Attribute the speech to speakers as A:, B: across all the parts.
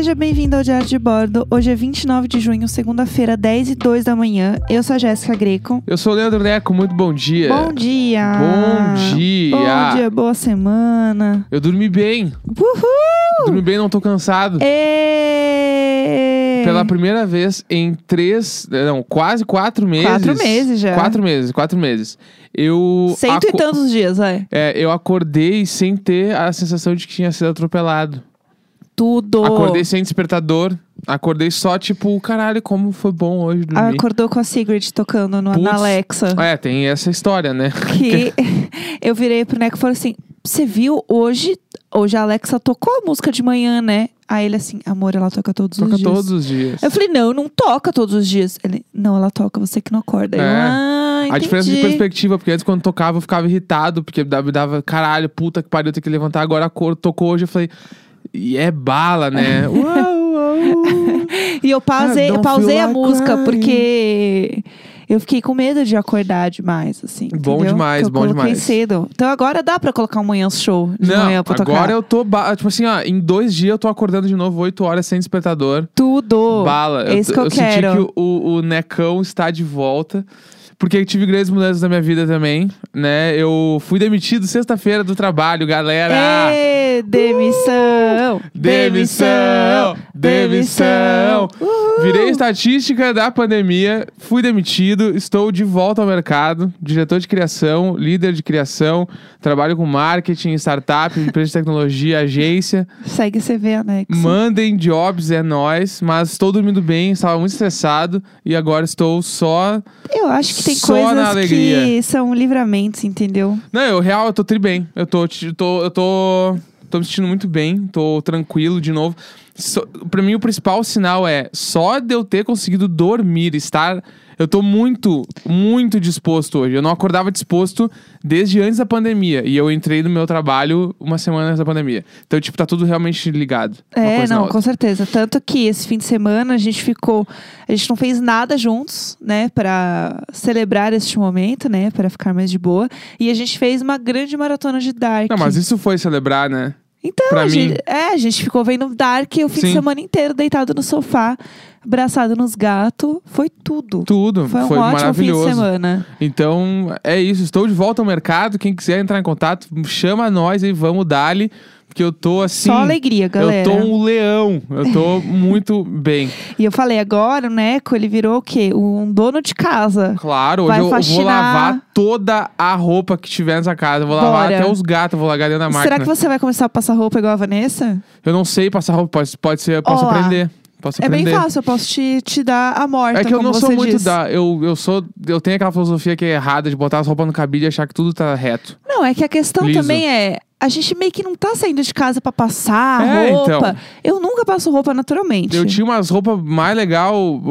A: Seja bem-vindo ao Diário de Bordo. Hoje é 29 de junho, segunda-feira, 10 e 2 da manhã. Eu sou a Jéssica Greco.
B: Eu sou o Leandro Neco, muito bom dia.
A: Bom dia!
B: Bom dia!
A: Bom dia, boa semana.
B: Eu dormi bem.
A: Uhul!
B: Dormi bem, não tô cansado.
A: Ê!
B: Pela primeira vez em três, não, quase quatro meses.
A: Quatro meses já.
B: Quatro meses, quatro meses. Eu.
A: Cento e
B: aco-
A: tantos dias, vai.
B: É, eu acordei sem ter a sensação de que tinha sido atropelado.
A: Tudo.
B: Acordei sem despertador. Acordei só, tipo, caralho, como foi bom hoje dormir.
A: Acordou com a Sigrid tocando no, na Alexa.
B: É, tem essa história, né?
A: Que eu virei pro Neco e falei assim: Você viu hoje? Hoje a Alexa tocou a música de manhã, né? Aí ele assim, amor, ela toca todos
B: Toca
A: os dias.
B: todos os dias.
A: Eu falei, não, não toca todos os dias. Ele, não, ela toca, você que não acorda. Eu,
B: É.
A: ah,
B: A diferença de
A: entendi."
B: perspectiva, porque antes quando tocava eu ficava irritado, porque dava, dava caralho, puta que pariu, tem que levantar. Agora a cor tocou hoje, eu falei, e é bala, né?
A: E eu pausei,
B: I don't
A: pausei a música
B: crying.
A: porque eu fiquei com medo de acordar demais, assim.
B: Bom
A: entendeu?
B: demais,
A: eu
B: bom demais.
A: cedo. Então agora dá pra colocar um manhã show de
B: Não,
A: manhã pra tocar.
B: agora eu tô, ba- tipo assim, ó, em dois dias eu tô acordando de novo, oito horas sem despertador.
A: Tudo.
B: Bala.
A: É isso que eu
B: senti
A: quero.
B: que o, o, o Necão está de volta. Porque tive grandes mudanças na minha vida também, né? Eu fui demitido sexta-feira do trabalho, galera.
A: Ê, demissão!
B: Demissão! Demissão!
A: Uhul.
B: Virei estatística da pandemia, fui demitido, estou de volta ao mercado, diretor de criação, líder de criação, trabalho com marketing, startup, empresa de tecnologia, agência.
A: Segue CV anexo.
B: Mandem jobs, é nóis, mas estou dormindo bem, estava muito estressado e agora estou só.
A: Eu acho que tem
B: Só na
A: coisas
B: alegria.
A: que são livramentos, entendeu?
B: Não, eu real, eu tô tri bem. Eu tô, eu tô, eu tô, tô me sentindo muito bem, tô tranquilo de novo. So, pra mim, o principal sinal é só de eu ter conseguido dormir, estar. Eu tô muito, muito disposto hoje. Eu não acordava disposto desde antes da pandemia. E eu entrei no meu trabalho uma semana antes da pandemia. Então, tipo, tá tudo realmente ligado.
A: É, não, com certeza. Tanto que esse fim de semana a gente ficou. A gente não fez nada juntos, né, Pra celebrar este momento, né, Pra ficar mais de boa. E a gente fez uma grande maratona de Dark.
B: Não, mas isso foi celebrar, né?
A: Então,
B: pra
A: a
B: mim-
A: gente, é, a gente ficou vendo Dark o fim de
B: Sim.
A: semana inteiro, deitado no sofá, abraçado nos gatos. Foi tudo.
B: Tudo.
A: Foi um
B: foi
A: ótimo fim de
B: maravilhoso.
A: semana.
B: Então, é isso. Estou de volta ao mercado. Quem quiser entrar em contato, chama nós e vamos dali. Porque eu tô assim.
A: Só alegria, galera.
B: Eu tô um leão. Eu tô muito bem.
A: E eu falei, agora o Neco, ele virou o quê? Um dono de casa.
B: Claro, hoje
A: Vai
B: eu vou lavar toda a roupa que tiver nessa casa. Eu vou lavar
A: Bora.
B: até os gatos, vou largar dentro da máquina.
A: Será que você vai começar a passar roupa igual a Vanessa?
B: Eu não sei passar roupa, pode, pode ser, eu posso
A: Olá.
B: aprender. Posso
A: É bem fácil, eu posso te, te dar a morta,
B: É que eu não sou muito
A: diz.
B: da. Eu, eu sou. Eu tenho aquela filosofia que é errada de botar as roupas no cabide e achar que tudo tá reto.
A: Não, é que a questão
B: Liso.
A: também é... A gente meio que não tá saindo de casa pra passar
B: É,
A: roupa.
B: então.
A: Eu nunca passo roupa naturalmente.
B: Eu tinha umas roupas mais legal uh,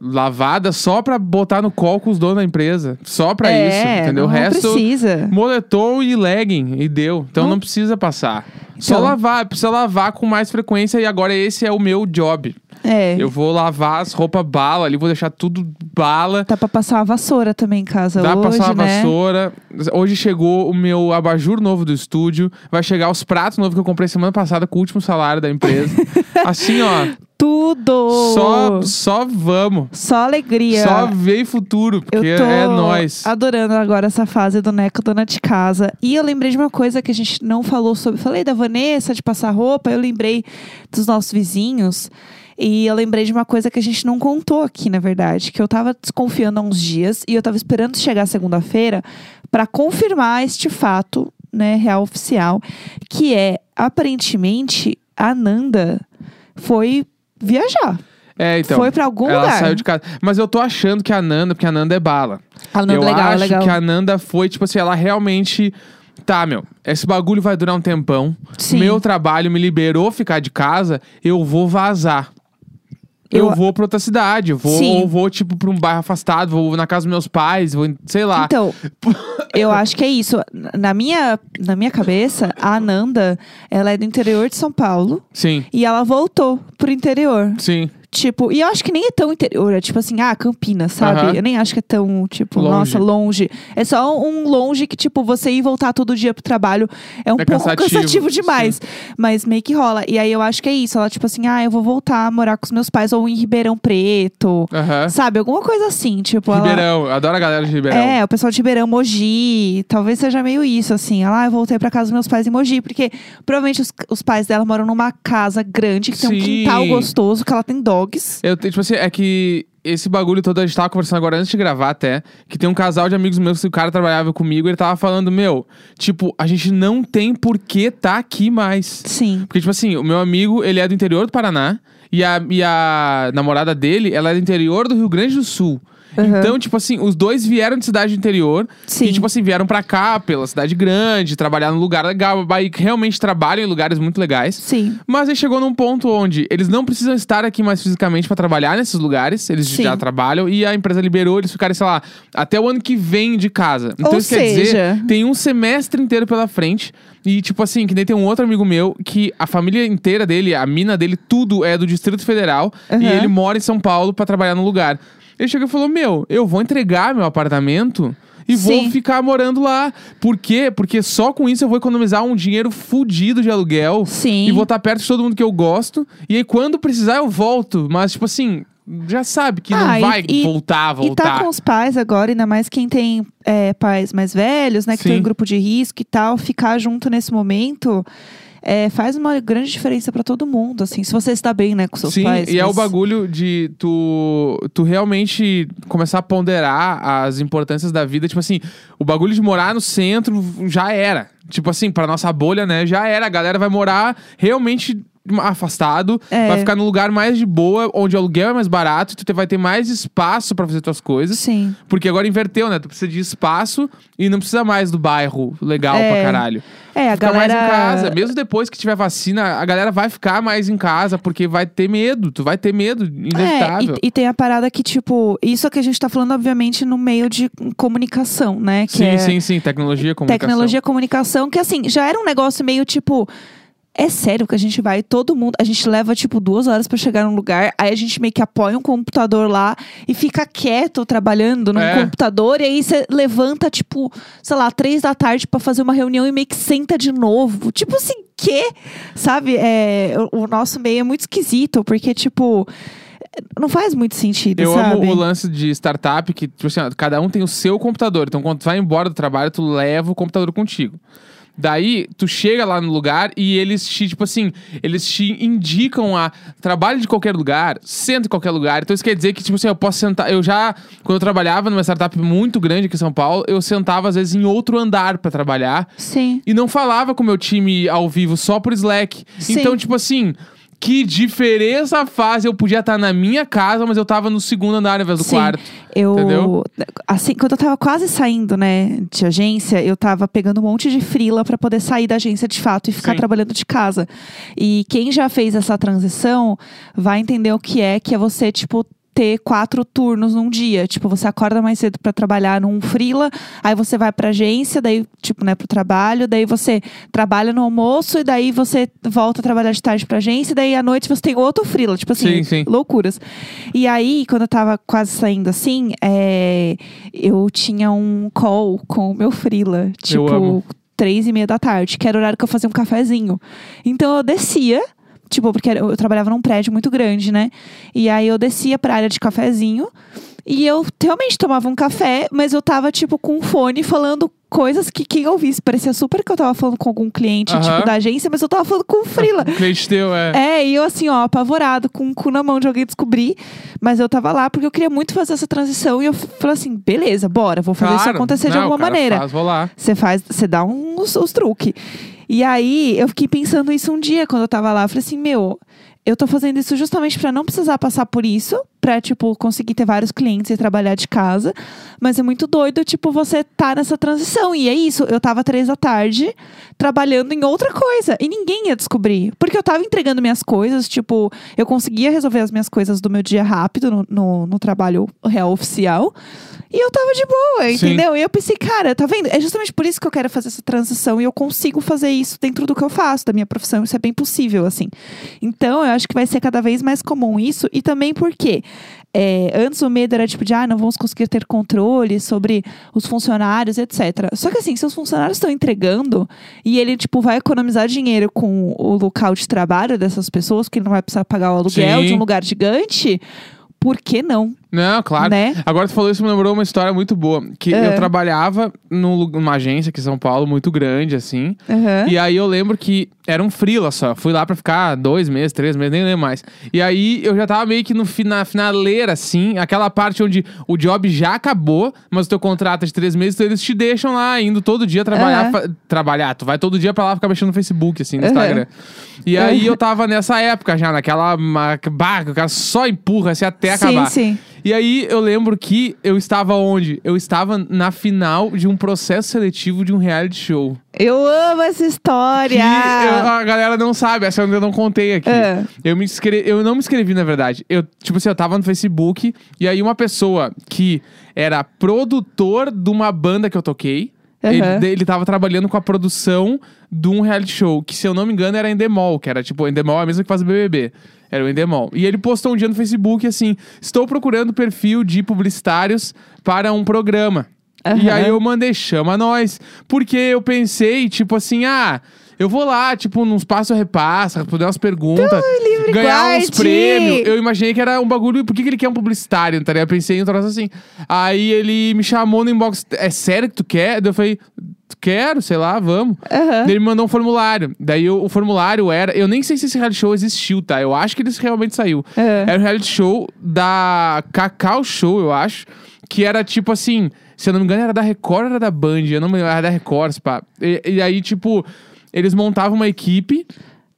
B: lavadas só pra botar no colo com os donos da empresa. Só pra
A: é,
B: isso, entendeu? O
A: Não
B: resto,
A: precisa.
B: moletom e legging, e deu. Então
A: Não-
B: não, precisa passar. Só
A: Então.
B: lavar, precisa lavar com mais frequência e agora esse é o meu job.
A: É.
B: Eu vou lavar as roupas bala ali, vou deixar tudo bala.
A: Dá pra passar uma vassoura também em casa
B: Dá pra
A: hoje,
B: passar uma
A: né?
B: vassoura. Hoje chegou o meu abajur novo do estúdio. Vai chegar os pratos novos que eu comprei semana passada com o último salário da empresa. assim, ó.
A: Tudo!
B: Só, só vamos.
A: Só alegria.
B: Só vem futuro, porque
A: eu tô
B: é nós.
A: adorando agora essa fase do Neco Dona de Casa. E eu lembrei de uma coisa que a gente não falou sobre. Falei da Vanessa, de passar roupa. Eu lembrei dos nossos vizinhos. E eu lembrei de uma coisa que a gente não contou aqui, na verdade. Que eu tava desconfiando há uns dias. E eu tava esperando chegar segunda-feira para confirmar este fato, né, real oficial. Que é, aparentemente, a Nanda foi viajar.
B: É, então.
A: foi pra algum
B: ela
A: lugar.
B: saiu de casa. Mas eu tô achando que a Nanda, porque a Nanda é bala.
A: A Nanda
B: eu
A: legal,
B: acho
A: legal.
B: que a Nanda foi, tipo assim, ela realmente. Tá, meu, esse bagulho vai durar um tempão.
A: Sim.
B: Meu trabalho me liberou ficar de casa, eu vou vazar. Eu,
A: Eu-
B: vou pra outra cidade, eu vou,
A: Sim.
B: ou vou, tipo, pra um bairro afastado, vou na casa dos meus pais, vou, sei lá.
A: Então, eu acho que é isso. Na minha, na minha cabeça, a Ananda, ela é do interior de São Paulo
B: Sim,
A: e ela voltou pro interior.
B: sim.
A: Tipo, e eu acho que nem é tão interior. É tipo assim, ah, Campinas, sabe?
B: Aham.
A: Eu nem acho que é tão, tipo,
B: Longe.
A: nossa, longe. É só um longe que, tipo, você ir voltar todo dia pro trabalho é um
B: É
A: pouco
B: cansativo,
A: cansativo, demais. Mas meio que rola. E aí eu acho que é isso. Ela, tipo assim, ah, eu vou voltar a morar com os meus pais ou em Ribeirão Preto.
B: Aham.
A: Sabe? Alguma coisa assim. Tipo, ela.
B: Ribeirão, eu adoro a galera de Ribeirão.
A: É, o pessoal de Ribeirão, Mogi. Talvez seja meio isso, assim. Ela, ah, eu voltei pra casa dos meus pais em Mogi. Porque provavelmente os, os pais dela moram numa casa grande, que tem um
B: Sim.
A: quintal gostoso, que ela tem dogs.
B: Eu, tipo assim, é que esse bagulho todo, a gente tava conversando agora antes de gravar até, que tem um casal de amigos meus que o cara trabalhava comigo, ele tava falando, meu, tipo, a gente não tem por que tá aqui mais.
A: Sim.
B: Porque, tipo assim, o meu amigo, ele é do interior do Paraná, e a, e a namorada dele, ela é do interior do Rio Grande do Sul.
A: Uhum.
B: Então, tipo assim, os dois vieram de cidade interior.
A: Sim.
B: E, tipo assim, vieram pra cá, pela cidade grande, trabalhar num lugar legal. E realmente trabalham em lugares muito legais.
A: Sim.
B: Mas aí chegou num ponto onde eles não precisam estar aqui mais fisicamente pra trabalhar nesses lugares. Eles
A: Sim.
B: já trabalham e a empresa liberou eles ficarem, sei lá, até o ano que vem de casa. Então
A: Ou
B: isso quer dizer,
A: seja-
B: tem um semestre inteiro pela frente. E, tipo assim, que nem tem um outro amigo meu que a família inteira dele, a mina dele, tudo é do Distrito Federal.
A: Uhum.
B: E ele mora em São Paulo pra trabalhar no lugar. Ele chegou e falou: Meu, eu vou entregar meu apartamento. E vou
A: Sim.
B: ficar morando lá. Por quê? Porque só com isso eu vou economizar um dinheiro fudido de aluguel.
A: Sim.
B: E vou estar perto de todo mundo que eu gosto. E aí, quando precisar, eu volto. Mas, tipo assim, já sabe que
A: Ah,
B: não
A: e-
B: vai
A: e-
B: voltar,
A: E tá
B: voltar.
A: com os pais agora, ainda mais quem tem é, pais mais velhos, né? Que
B: Sim.
A: tem um grupo de risco e tal. Ficar junto nesse momento é, faz uma grande diferença pra todo mundo, assim. Se você está bem, né, com seus
B: Sim,
A: pais.
B: e é o
A: mas-
B: bagulho de tu, tu realmente começar a ponderar as importâncias da vida. Tipo assim, o bagulho de morar no centro já era. Tipo assim, pra nossa bolha, né? Já era. A galera vai morar realmente afastado,
A: É.
B: vai ficar no lugar mais de boa, onde o aluguel é mais barato, e tu te- vai ter mais espaço pra fazer tuas coisas.
A: Sim.
B: Porque agora inverteu, né? Tu precisa de espaço e não precisa mais do bairro legal
A: É.
B: pra caralho.
A: É, a
B: Fica
A: galera.
B: mais em casa. Mesmo depois que tiver vacina, a galera vai ficar mais em casa, porque vai ter medo. Tu vai ter medo, inevitável.
A: É, e, e tem a parada que, tipo, isso é que a gente tá falando, obviamente, no meio de comunicação, né? Que
B: sim,
A: é
B: sim, sim. Tecnologia, comunicação.
A: tecnologia, comunicação, que assim, já era um negócio meio tipo. É sério que a gente vai, todo mundo. A gente leva, tipo, duas horas pra chegar num lugar, aí a gente meio que apoia um computador lá e fica quieto trabalhando num
B: É.
A: computador, e aí você levanta, tipo, sei lá, três da tarde pra fazer uma reunião e meio que senta de novo. Tipo assim, quê? Sabe? É, o, nosso meio é muito esquisito, porque, tipo. Não faz muito sentido,
B: Eu
A: sabe?
B: amo o lance de startup que, tipo assim, cada um tem o seu computador. Então, quando tu vai embora do trabalho, tu leva o computador contigo. Daí, tu chega lá no lugar e eles te, tipo assim, eles te indicam a trabalho de qualquer lugar, senta em qualquer lugar. Então, isso quer dizer que, tipo assim, eu posso sentar. Eu já, quando eu trabalhava numa startup muito grande aqui em São Paulo, eu sentava, às vezes, em outro andar pra trabalhar.
A: Sim.
B: E não falava com o meu time ao vivo, só por Slack.
A: Sim.
B: Então, tipo assim, que diferença faz eu podia estar na minha casa, mas eu tava no segundo andar ao invés do
A: Sim.
B: quarto.
A: Eu,
B: Entendeu?
A: assim, quando eu tava quase saindo, né, de agência, eu tava pegando um monte de frila pra poder sair da agência de fato e ficar
B: Sim.
A: trabalhando de casa. E quem já fez essa transição vai entender o que é, que é você, tipo, ter quatro turnos num dia. Tipo, você acorda mais cedo pra trabalhar num frila, aí você vai pra agência, daí, tipo, né, pro trabalho, daí você trabalha no almoço e daí você volta a trabalhar de tarde pra agência, e daí à noite você tem outro frila. Tipo assim,
B: Sim, sim.
A: loucuras. E aí, quando eu tava quase saindo assim, é, eu tinha um call com o meu frila. Tipo, três e meia da tarde, que era o horário que eu fazia um cafezinho. Então eu descia. Tipo, porque eu trabalhava num prédio muito grande, né? E aí eu descia pra área de cafezinho. E eu realmente tomava um café, mas eu tava, tipo, com um fone falando coisas que quem ouvisse. Parecia super que eu tava falando com algum cliente, tipo, da agência, mas eu tava falando com o frila.
B: O cliente teu é.
A: É, e eu assim, ó, apavorado, com o cu na mão de alguém descobrir. Mas eu tava lá porque eu queria muito fazer essa transição. E eu falei assim, beleza, bora, vou fazer isso
B: Claro.
A: acontecer de
B: Não,
A: alguma
B: o cara
A: maneira.
B: Faz rolar.
A: Você faz, você dá uns, uns truques. E aí, eu fiquei pensando isso um dia, quando eu tava lá. Eu falei assim, meu, eu tô fazendo isso justamente pra não precisar passar por isso. Pra, tipo, conseguir ter vários clientes e trabalhar de casa. Mas é muito doido, tipo, você tá nessa transição. E é isso, eu tava três da tarde, trabalhando em outra coisa. E ninguém ia descobrir. Porque eu tava entregando minhas coisas, tipo, eu conseguia resolver as minhas coisas do meu dia rápido no, no, no trabalho real oficial. E eu tava de boa,
B: Sim.
A: entendeu? E eu pensei, cara, tá vendo? É justamente por isso que eu quero fazer essa transição e eu consigo fazer isso dentro do que eu faço, da minha profissão. Isso é bem possível, assim. Então, eu acho que vai ser cada vez mais comum isso. E também porque é, antes o medo era tipo de, ah, não vamos conseguir ter controle sobre os funcionários, etc. Só que assim, se os funcionários estão entregando e ele, tipo, vai economizar dinheiro com o local de trabalho dessas pessoas, porque ele não vai precisar pagar o aluguel
B: Sim.
A: de um lugar gigante, por que não?
B: Não, claro.
A: Né?
B: Agora tu falou isso, me lembrou uma história muito boa. Que
A: É.
B: eu trabalhava num lu- numa agência aqui em São Paulo, muito grande, assim.
A: Aham.
B: E aí eu lembro que era um freela só. Fui lá pra ficar dois meses, três meses, nem lembro mais. E aí eu já tava meio que no fina, finaleira, assim. Aquela parte onde o job já acabou, mas o teu contrato é de três meses, então eles te deixam lá, indo todo dia trabalhar. Fa- Trabalhar. Tu vai todo dia pra lá ficar mexendo no Facebook, assim, no. Instagram. E aí eu tava nessa época já, naquela... que o cara só empurra assim até
A: sim,
B: acabar.
A: sim.
B: E aí eu lembro que eu estava onde? Eu estava na final de um processo seletivo de um reality show.
A: Eu amo essa história!
B: eu- a galera não sabe, essa eu não contei aqui.
A: É.
B: Eu, me eu não me inscrevi, na verdade. Eu, tipo assim, eu tava no Facebook e aí uma pessoa que era produtor de uma banda que eu toquei.
A: Aham.
B: Ele, ele tava trabalhando com a produção de um reality show, que se eu não me engano era Endemol, que era tipo, Endemol é a mesma que faz o BBB. Era o Endemol. E ele postou um dia no Facebook assim: Estou procurando perfil de publicitários para um programa. E
A: Aham.
B: aí eu mandei, chama nós. Porque eu pensei, tipo assim, ah, eu vou lá, tipo, nos passo a repassa, responder umas perguntas,
A: livre
B: ganhar uns prêmios. Eu imaginei que era um bagulho. Por que, que ele quer um publicitário? Tá ligado? Eu pensei em um troço assim. Aí ele me chamou no inbox. É sério que tu quer? Daí eu falei, quero, sei lá, vamos.
A: Aham.
B: Daí ele me mandou um formulário. Daí eu- o formulário era. Eu nem sei se esse reality show existiu, tá? Eu acho que ele realmente saiu.
A: É.
B: Era um reality show da Cacau Show, eu acho. Que era tipo assim. Se eu não me engano, era da Record ou era da Band? Eu não me lembro, era da Record, pá. E, e aí, tipo, eles montavam uma equipe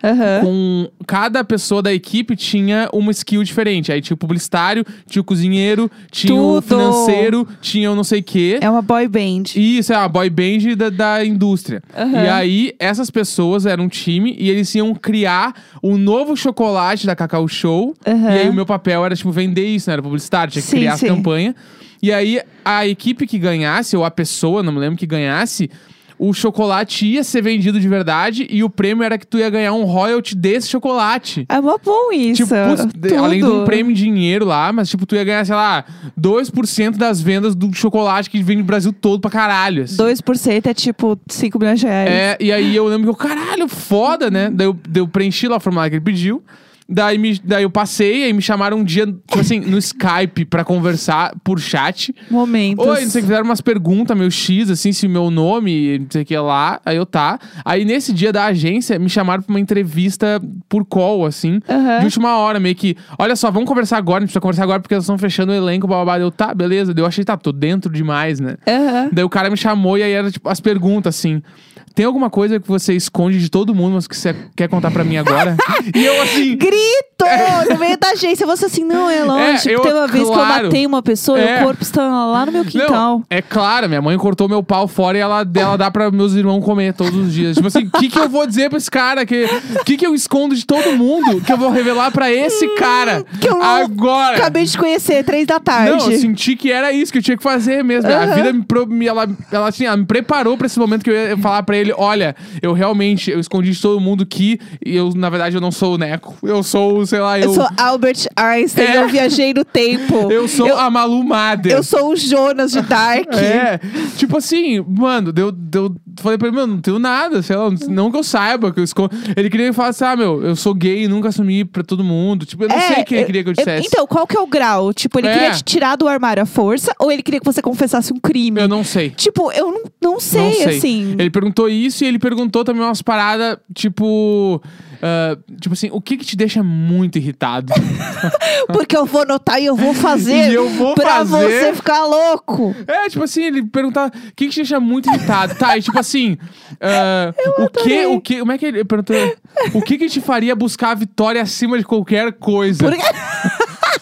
A: Aham.
B: com cada pessoa da equipe tinha uma skill diferente. Aí tinha o publicitário, tinha o cozinheiro, tinha o
A: Tudo.
B: financeiro, tinha o não sei o quê.
A: É uma boy band.
B: Isso, é a boy band da, da indústria.
A: Aham.
B: E aí, essas pessoas eram um time e eles iam criar o novo chocolate da Cacau Show.
A: Aham.
B: E aí, o meu papel era, tipo, vender isso, né? Era publicitário, tinha que
A: Sim,
B: criar
A: sim.
B: as campanhas. E aí, a equipe que ganhasse, ou a pessoa, não me lembro, que ganhasse, o chocolate ia ser vendido de verdade e o prêmio era que tu ia ganhar um royalty desse chocolate.
A: É mó bom isso.
B: Tipo, putz, além de um prêmio em dinheiro lá, mas tipo, tu ia ganhar, sei lá, 2% das vendas do chocolate que vem no Brasil todo pra caralho. assim.
A: 2% é tipo 5 milhões de reais.
B: É, e aí eu lembro que eu, caralho, foda, né? Daí eu, daí eu preenchi lá o formulário que ele pediu. Daí, me, daí eu passei, aí me chamaram um dia, tipo assim, no Skype pra conversar por chat.
A: Momentos.
B: Oi, não sei o que, fizeram umas perguntas, meu X, assim, se meu nome, não sei o que lá. Aí eu tá. Aí nesse dia da agência, me chamaram pra uma entrevista por call, assim,
A: Aham.
B: de última hora, meio que. Olha só, vamos conversar agora, a gente precisa conversar agora porque eles estão fechando o elenco, blá. Eu, tá, beleza. Eu achei, tá, tô dentro demais, né?
A: Aham.
B: Daí o cara me chamou e aí era tipo as perguntas assim. Tem alguma coisa que você esconde de todo mundo, mas que você quer contar pra mim agora? e eu assim.
A: Grito! No meio da agência. Você assim, não, é lógico.
B: É, eu-
A: Tem uma vez que eu
B: claro.
A: matei uma pessoa
B: É.
A: e o corpo está lá no meu quintal.
B: Não, é claro, minha mãe cortou meu pau fora e ela, ela dá pra meus irmãos comer todos os dias. Tipo assim, o que, que eu vou dizer pra esse cara? O que, que, que eu escondo de todo mundo que eu vou revelar pra esse cara
A: que eu
B: agora?
A: Acabei de conhecer, três da tarde.
B: Não, eu senti que era isso que eu tinha que fazer mesmo. A
A: Aham.
B: vida me- ela, ela, assim, ela me preparou pra esse momento que eu ia falar pra ele: olha, eu realmente eu escondi de todo mundo que eu, na verdade, eu não sou o Neco. Eu sou, sei lá, eu.
A: Eu sou Albert Einstein,
B: É.
A: eu viajei no tempo.
B: eu sou
A: eu,
B: a Malu Mader.
A: eu sou o Jonas de Dark.
B: É, tipo assim, mano, deu, deu, falei pra ele, meu, não tenho nada, sei lá, não que eu saiba que eu escondo. Ele queria me falar assim, ah, meu, eu sou gay e nunca assumi pra todo mundo. Tipo, eu não sei o que ele queria que eu dissesse.
A: Então, qual que é o grau? Tipo, ele
B: É.
A: queria te tirar do armário à força ou ele queria que você confessasse um crime?
B: Eu não sei.
A: Tipo, eu não, não, sei,
B: não sei.
A: assim.
B: Ele perguntou isso e ele perguntou também umas paradas, tipo. Ah, tipo assim, o que que te deixa muito irritado?
A: Porque eu vou notar e eu vou fazer
B: E eu vou
A: pra
B: fazer.
A: você ficar louco.
B: É, tipo assim, ele perguntava o que, que te deixa muito irritado. Tá, e tipo assim, ah, o que, o que, como é que ele perguntou? O que que te faria buscar a vitória acima de qualquer coisa?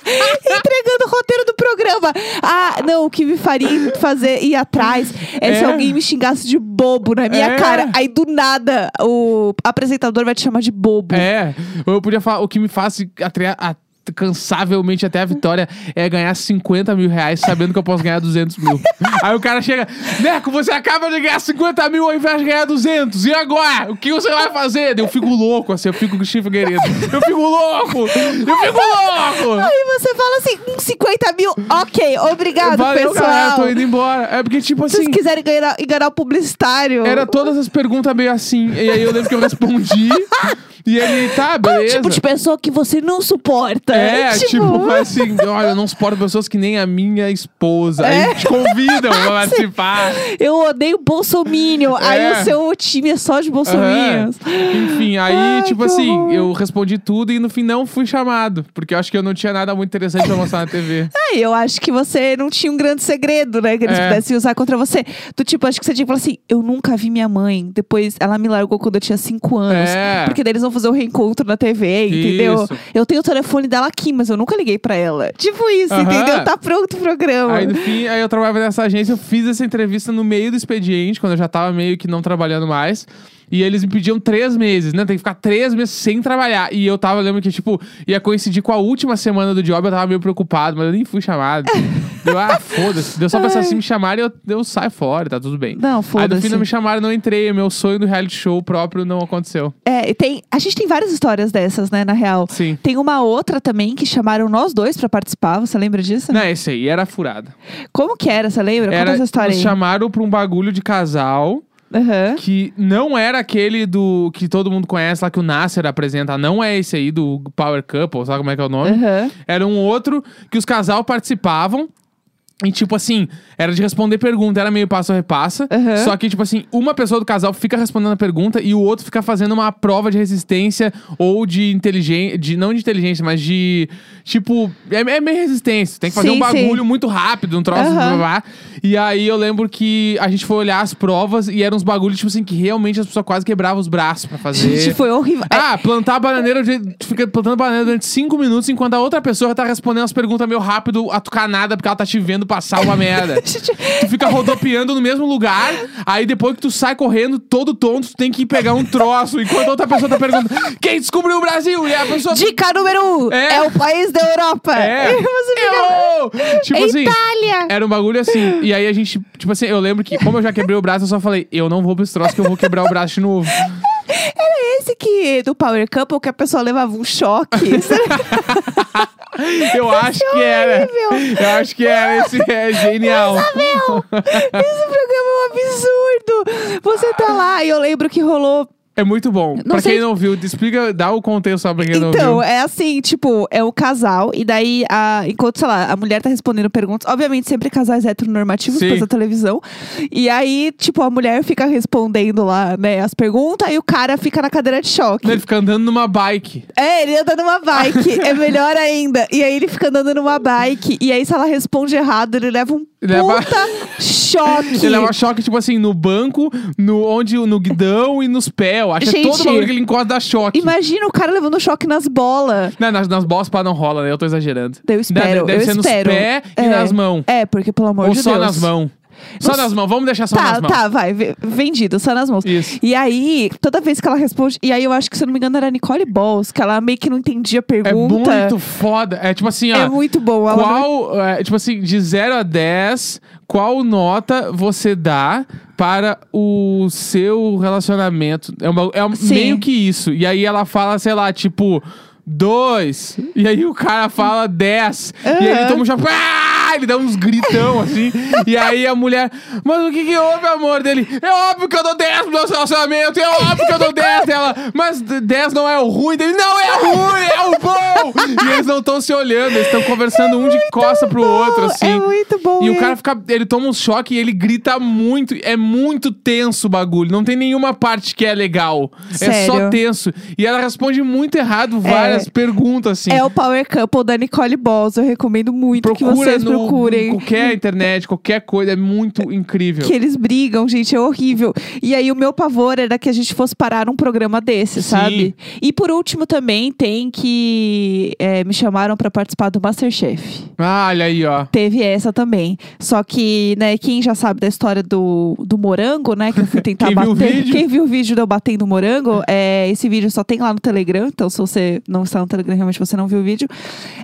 A: Entregando o roteiro do programa. Ah, não, o que me faria fazer ir atrás é, se
B: É.
A: alguém me xingasse de bobo na minha
B: É.
A: cara. Aí do nada o apresentador vai te chamar de bobo.
B: É, ou eu podia falar o que me faz atre- a- incansavelmente até a vitória é ganhar 50 mil reais sabendo que eu posso ganhar 200 mil. Aí o cara chega, Neco, você acaba de ganhar 50 mil ao invés de ganhar 200. E agora? O que você vai fazer? Eu fico louco, assim, eu fico com o. Eu fico louco! Eu fico louco!
A: Aí você fala assim, hum, 50 mil, ok, obrigado,
B: Valeu,
A: pessoal.
B: galera, tô indo embora. É porque, tipo
A: Se vocês
B: assim.
A: quiserem enganar, enganar o publicitário.
B: Era todas as perguntas meio assim. E aí eu lembro que eu respondi. E ele, tá,
A: Qual
B: beleza.
A: tipo de pessoa que você não suporta?
B: É, tipo, foi assim, olha, eu não suporto pessoas que nem a minha esposa.
A: É.
B: Aí te convidam pra participar.
A: Eu odeio bolsominion. Aí
B: É.
A: o seu time é só de bolsominions.
B: Enfim, aí,
A: Ai,
B: tipo assim,
A: horror.
B: eu respondi tudo e no fim não fui chamado. Porque eu acho que eu não tinha nada muito interessante pra mostrar na TV.
A: Aí eu acho que você não tinha um grande segredo, né? Que eles
B: É.
A: pudessem usar contra você. Do tipo, acho que você tinha que falar assim: eu nunca vi minha mãe. Depois ela me largou quando eu tinha cinco anos.
B: É.
A: Porque daí eles vão fazer o reencontro na TV, entendeu?
B: Isso.
A: Eu tenho o telefone dela aqui, mas eu nunca liguei pra ela. Tipo isso,
B: Aham.
A: entendeu? Tá pronto o programa.
B: Aí no fim, aí eu trabalhava nessa agência, eu fiz essa entrevista no meio do expediente, quando eu já tava meio que não trabalhando mais. E eles me pediam três meses, né? Tem que ficar três meses sem trabalhar. E eu tava, lembro que, tipo, ia coincidir com a última semana do job, eu tava meio preocupado, mas eu nem fui chamado. Deu, ah, foda-se. Deu só pra assim me chamarem e eu, eu saio fora, tá tudo bem.
A: Não,
B: Aí no
A: foda-se.
B: fim não me chamaram, não entrei. Meu sonho do reality show próprio não aconteceu.
A: É, e tem, a gente tem várias histórias dessas, né, na real.
B: Sim.
A: Tem uma outra também que chamaram nós dois pra participar, você lembra disso?
B: Não, esse aí era furada.
A: Como que era, você lembra? Conta
B: Era,
A: essa história aí.
B: chamaram pra um bagulho de casal.
A: Aham.
B: que não era aquele do que todo mundo conhece lá que o Nasser apresenta, não é esse aí do Power Couple, sabe como é que é o nome?
A: Aham.
B: Era um outro que os casal participavam. E, tipo assim, era de responder pergunta, era meio passo a repassa.
A: Aham.
B: Só que, tipo assim, uma pessoa do casal fica respondendo a pergunta e o outro fica fazendo uma prova de resistência ou de inteligência. De, não de inteligência, mas de. Tipo, é, é meio resistência. Tem que fazer
A: Sim,
B: um bagulho
A: sim.
B: muito rápido, um troço.
A: Aham.
B: blá, blá. E aí eu lembro que a gente foi olhar as provas e eram uns bagulhos, tipo assim, que realmente as pessoas quase quebravam os braços pra fazer.
A: Gente, foi horrível.
B: Ah, plantar bananeira, tu fica plantando bananeira durante cinco minutos enquanto a outra pessoa tá respondendo as perguntas meio rápido, atucanada, porque ela tá te vendo passar uma merda. Tu fica rodopiando no mesmo lugar, aí depois que tu sai correndo, todo tonto, tu tem que ir pegar um troço, enquanto a outra pessoa tá perguntando: quem descobriu o Brasil? E a pessoa.
A: Dica número um:
B: É.
A: é, o país da Europa.
B: É.
A: E fica.
B: Errou! Tipo assim.
A: Itália!
B: Era um bagulho assim. E aí a gente, tipo assim, eu lembro que, como eu já quebrei o braço, eu só falei: eu não vou pra esse troço que eu vou quebrar o braço de novo.
A: Era esse que do Power Couple que a pessoa levava um choque.
B: Eu acho que era. Eu acho que era. Esse é genial.
A: Esse programa é um absurdo. Você tá lá e eu lembro que rolou
B: É muito bom. pra
A: sei
B: quem não viu, explica, dá o contexto só pra quem não
A: Então,
B: viu.
A: é assim, tipo, é o casal, e daí, a, enquanto, sei lá, a mulher tá respondendo perguntas, obviamente sempre casais heteronormativos
B: Sim.
A: depois da televisão. E aí, tipo, a mulher fica respondendo lá, né, as perguntas, e o cara fica na cadeira de choque.
B: Ele fica andando numa bike.
A: É, ele anda numa bike, é melhor ainda. E aí ele fica andando numa bike, e aí se ela responde errado, ele leva um
B: Leva-
A: puta choque.
B: Ele leva choque, tipo assim, no banco, no, onde, no guidão e nos pés. Que é todo bagulho que ele encosta dá choque.
A: Imagina o cara levando choque nas bolas.
B: Não, nas, nas bolas pá, não rola, né? Eu tô exagerando.
A: Eu espero,
B: Deve, deve
A: eu
B: ser
A: espero.
B: nos pés e
A: É.
B: nas mãos.
A: É, porque pelo amor
B: Ou
A: de
B: só
A: Deus.
B: nas mãos. Só nas mãos, vamos deixar só
A: Tá,
B: nas mãos.
A: tá, vai. v- Vendido, só nas mãos.
B: Isso.
A: E aí, toda vez que ela responde. E aí, eu acho que, se eu não me engano, era Nicole Balls, que ela meio que não entendia a
B: É
A: pergunta.
B: muito foda. É tipo assim, ó.
A: É muito bom. Ela não-
B: Qual, é, tipo assim, de 0 a 10, qual nota você dá para o seu relacionamento? É, uma- é
A: Sim.
B: meio que isso. E aí ela fala, sei lá, tipo, 2. E aí o cara fala 10. E aí ele toma um choque. Ah! Ele dá uns gritão assim. e aí a mulher, mas o que que houve, amor dele? É óbvio que eu dou 10 pro nosso relacionamento. É óbvio que eu dou 10 dela. Mas 10 não é o ruim dele. Não é ruim, é o bom. e eles não estão se olhando. Eles estão conversando um de costa pro outro, assim.
A: É muito bom.
B: E o
A: é.
B: cara fica. Ele toma um choque e ele grita muito. É muito tenso o bagulho. Não tem nenhuma parte que é legal. É só
A: Sério?
B: tenso. E ela responde muito errado várias perguntas, assim.
A: É o Power Couple da Nicole Balls. Eu recomendo muito que
B: Procura
A: vocês
B: no
A: Procurem.
B: Qualquer internet, qualquer coisa, é muito incrível.
A: Que eles brigam, gente, é horrível. E aí o meu pavor era que a gente fosse parar num programa desse,
B: Sim.
A: sabe? E por último também tem que é, me chamaram pra participar do Masterchef.
B: Ah, olha aí, ó.
A: Teve essa também. Só que, né, quem já sabe da história do, do morango, né? Que eu fui tentar
B: Quem viu
A: bater.
B: o vídeo?
A: Quem viu o vídeo de eu batendo morango, é, esse vídeo só tem lá no Telegram. Então, se você não está no Telegram, realmente você não viu o vídeo.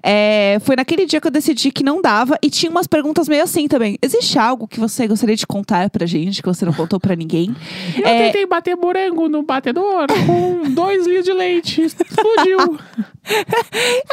A: É, foi naquele dia que eu decidi que não dava. E tinha umas perguntas meio assim também. Existe algo que você gostaria de contar pra gente, que você não contou pra ninguém?
B: Eu
A: É,
B: tentei bater morango no batedor com dois litros de leite. Explodiu.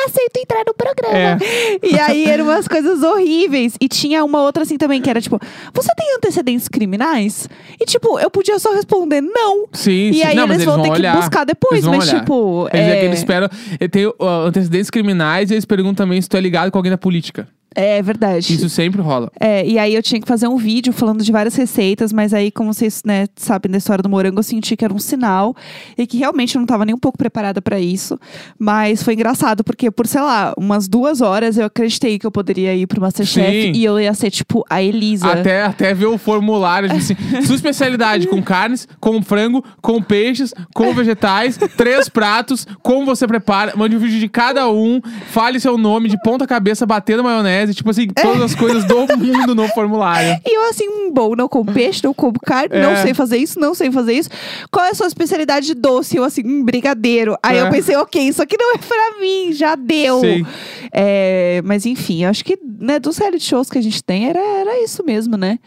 A: aceito entrar no programa.
B: É.
A: E aí eram umas coisas horríveis. E tinha uma outra assim também, que era tipo, você tem antecedentes criminais? E tipo, eu podia só responder não.
B: Sim,
A: E
B: sim.
A: aí
B: não,
A: eles
B: eles
A: vão ter que
B: olhar.
A: buscar depois,
B: vão
A: mas
B: olhar.
A: tipo.
B: Eles, é...
A: é-
B: que eles esperam. Tem uh, antecedentes criminais e eles perguntam também se tu é ligado com alguém da política.
A: É verdade.
B: Isso sempre rola.
A: É, e aí eu tinha que fazer um vídeo falando de várias receitas, mas aí, como vocês né, sabem da história do morango, eu senti que era um sinal e que realmente eu não tava nem um pouco preparada pra isso. Mas foi engraçado, porque por, sei lá, umas duas horas eu acreditei que eu poderia ir pro Masterchef
B: Sim.
A: e eu ia ser, tipo, a Elisa.
B: Até, até ver o formulário, assim, sua especialidade com carnes, com frango, com peixes, com vegetais, três pratos, como você prepara, mande um vídeo de cada um, fale seu nome de ponta cabeça, batendo maionese, tipo assim, todas as coisas do mundo no formulário.
A: E eu, assim, um bom, não como peixe, não como carne,
B: É.
A: não sei fazer isso, não sei fazer isso. Qual é a sua especialidade de doce? Eu, assim, um brigadeiro. Aí
B: É.
A: eu pensei, ok, isso aqui não é pra mim, já deu.
B: Sim.
A: É, mas enfim, acho que né, dos reality shows que a gente tem, era, era isso mesmo, né?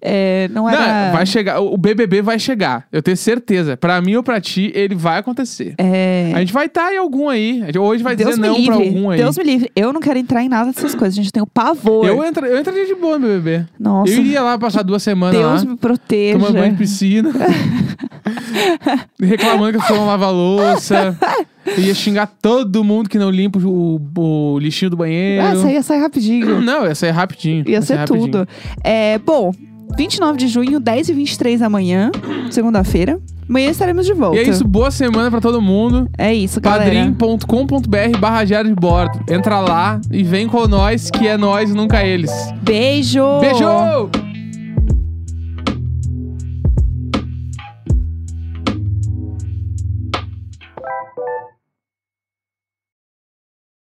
A: É, não
B: Não,
A: era.
B: vai chegar, o BBB vai chegar, eu tenho certeza. Pra mim ou pra ti, ele vai acontecer.
A: É,
B: A gente vai estar em algum aí, gente vai
A: Deus
B: dizer não
A: livre.
B: pra algum aí.
A: Deus me livre. Eu não quero entrar em nada dessas coisas. A gente tem o pavor.
B: Eu, entra, eu entraria de boa no BBB.
A: Nossa.
B: Eu iria lá passar duas semanas
A: Deus
B: lá.
A: me proteja.
B: Tomando banho de piscina. Reclamando que as pessoas não lavam a louça. Eu ia xingar todo mundo que não limpa o, o lixinho do banheiro.
A: Ah, isso aí ia sair rapidinho.
B: Não, ia sair rapidinho.
A: Ia
B: sair
A: ser
B: rapidinho.
A: tudo. É, bom, 29 de junho, 10 e 23 da manhã, segunda-feira. Amanhã estaremos de volta.
B: E é isso, boa semana pra todo mundo.
A: É isso, galera.
B: padrim.com.br barra diário de bordo. Entra lá e vem com nós, que é nós e nunca eles.
A: Beijo!
B: Beijo!